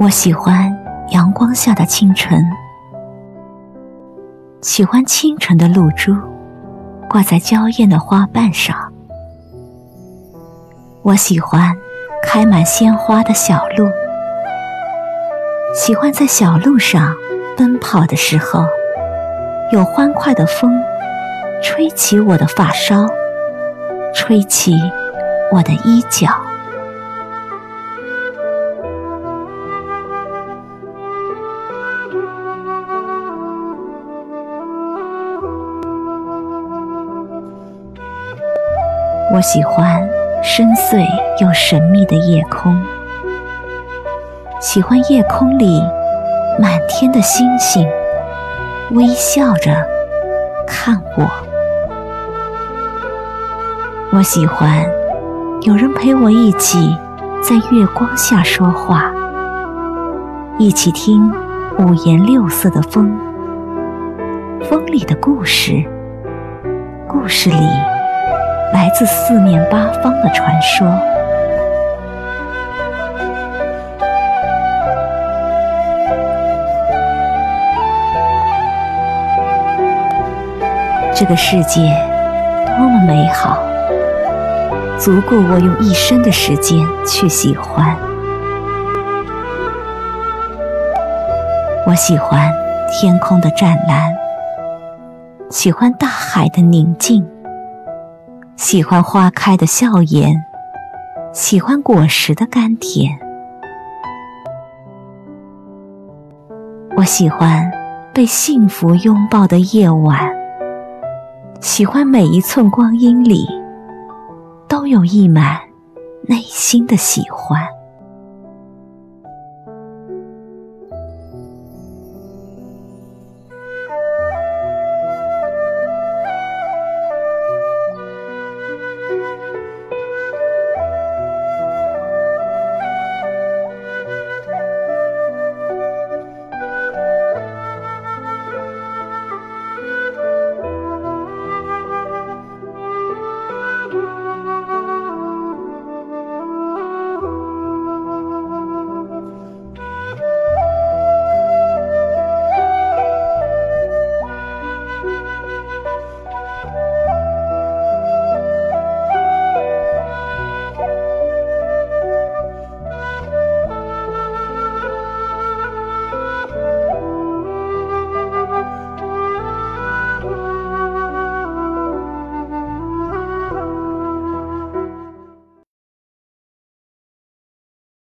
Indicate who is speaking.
Speaker 1: 我喜欢阳光下的清晨，喜欢清晨的露珠挂在娇艳的花瓣上。我喜欢开满鲜花的小路，喜欢在小路上奔跑的时候，有欢快的风吹起我的发梢，吹起我的衣角。我喜欢深邃又神秘的夜空，喜欢夜空里满天的星星微笑着看我。我喜欢有人陪我一起在月光下说话，一起听五颜六色的风，风里的故事，故事里。来自四面八方的传说。这个世界多么美好，足够我用一生的时间去喜欢。我喜欢天空的湛蓝，喜欢大海的宁静。喜欢花开的笑颜，喜欢果实的甘甜。我喜欢被幸福拥抱的夜晚，喜欢每一寸光阴里都有溢满内心的喜欢。